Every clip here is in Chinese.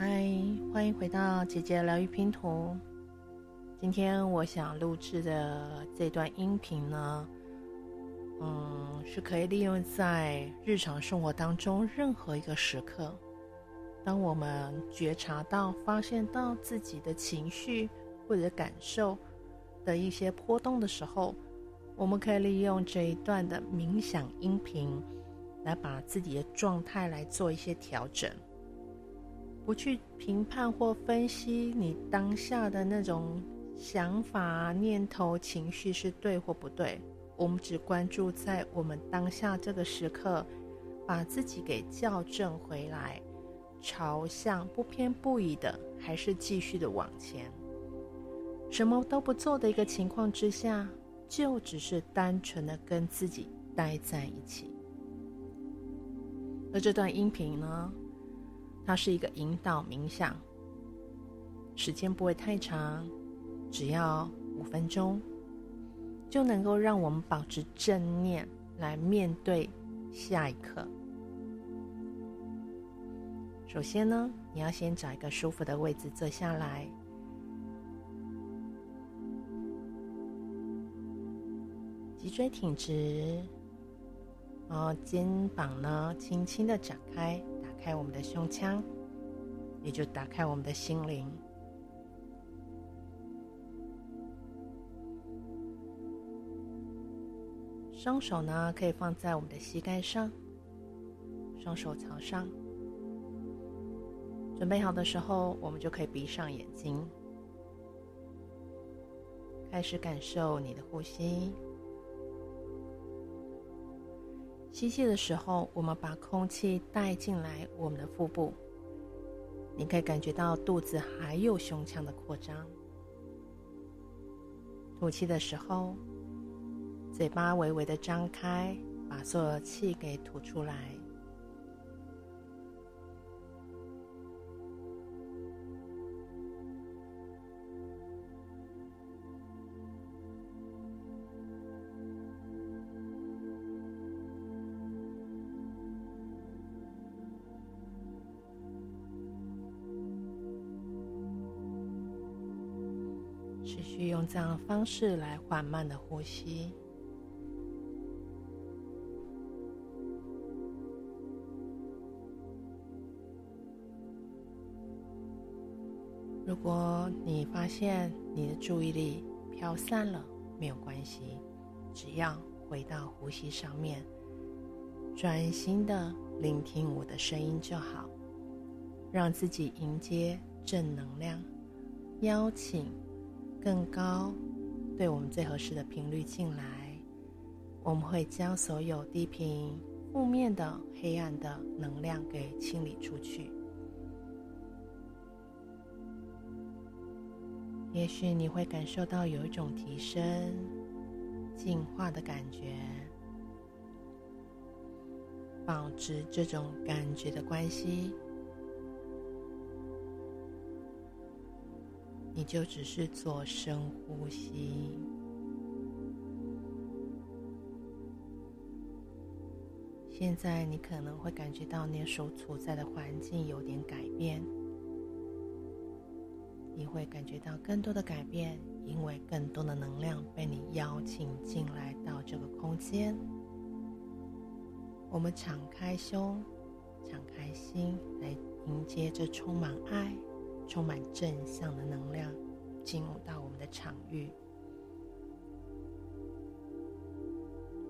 嗨，欢迎回到姐姐疗愈拼图。今天我想录制的这段音频呢，嗯，是可以利用在日常生活当中任何一个时刻。当我们觉察到、发现到自己的情绪或者感受的一些波动的时候，我们可以利用这一段的冥想音频，来把自己的状态来做一些调整，不去评判或分析你当下的那种。想法、念头、情绪是对或不对，我们只关注在我们当下这个时刻，把自己给校正回来，朝向不偏不倚的，还是继续的往前。什么都不做的一个情况之下，就只是单纯的跟自己待在一起。而这段音频呢，它是一个引导冥想，时间不会太长。只要五分钟，就能够让我们保持正念来面对下一刻。首先呢，你要先找一个舒服的位置坐下来，脊椎挺直，然后肩膀呢轻轻的展开，开我们的胸腔，也就打开我们的心灵。双手呢，可以放在我们的膝盖上，双手朝上。准备好的时候，我们就可以闭上眼睛，开始感受你的呼吸。吸气的时候，我们把空气带进来我们的腹部，你可以感觉到肚子还有胸腔的扩张。吐气的时候，嘴巴微微的张开，把所有气给吐出来。持续用这样的方式来缓慢的呼吸。如果你发现你的注意力飘散了，没有关系，只要回到呼吸上面，专心的聆听我的声音就好，让自己迎接正能量，邀请更高对我们最合适的频率进来，我们会将所有低频、负面的、黑暗的能量给清理出去。也许你会感受到有一种提升、进化的感觉，保持这种感觉的关系，你就只是做深呼吸。现在你可能会感觉到你所处在的环境有点改变。你会感觉到更多的改变，因为更多的能量被你邀请进来到这个空间。我们敞开胸，敞开心，来迎接这充满爱、充满正向的能量进入到我们的场域。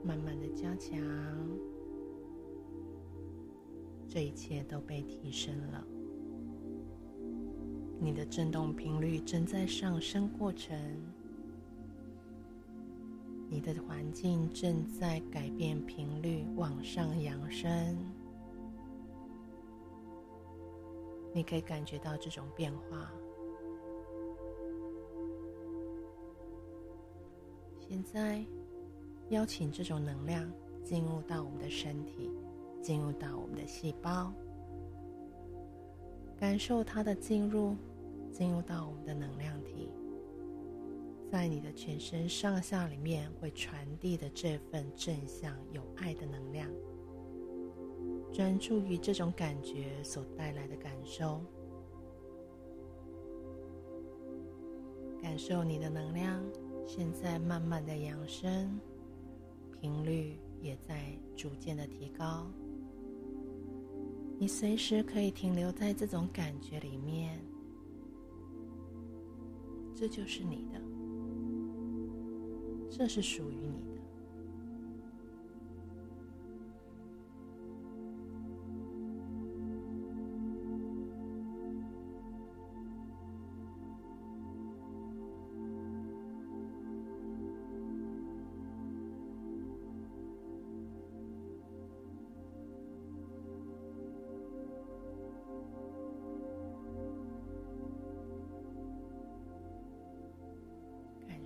慢慢的加强，这一切都被提升了。你的振动频率正在上升过程，你的环境正在改变频率往上扬升，你可以感觉到这种变化。现在，邀请这种能量进入到我们的身体，进入到我们的细胞，感受它的进入。进入到我们的能量体，在你的全身上下里面会传递的这份正向有爱的能量，专注于这种感觉所带来的感受，感受你的能量现在慢慢的扬升，频率也在逐渐的提高。你随时可以停留在这种感觉里面，这就是你的，这是属于你的。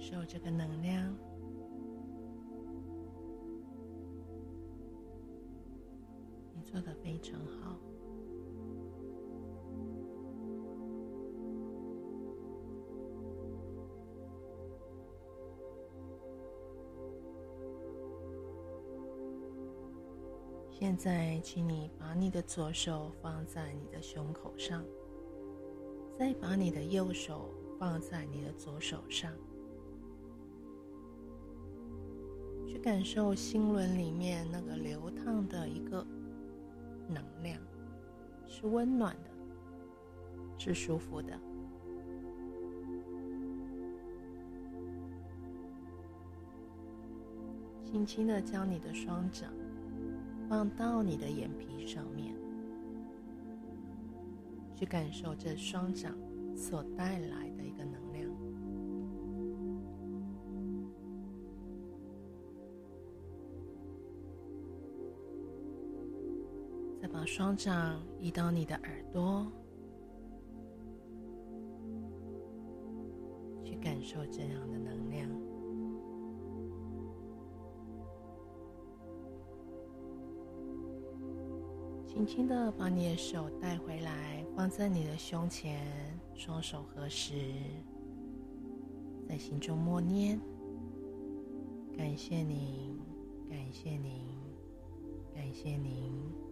受这个能量，你做的非常好。现在，请你把你的左手放在你的胸口上，再把你的右手放在你的左手上。去感受心轮里面那个流淌的一个能量，是温暖的，是舒服的。轻轻的将你的双掌放到你的眼皮上面，去感受这双掌所带来的一个能双掌移到你的耳朵，去感受这样的能量。轻轻的把你的手带回来，放在你的胸前，双手合十，在心中默念：感谢您，感谢您，感谢您。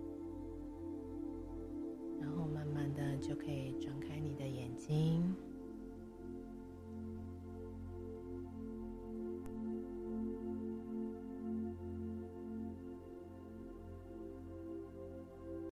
就可以睁开你的眼睛。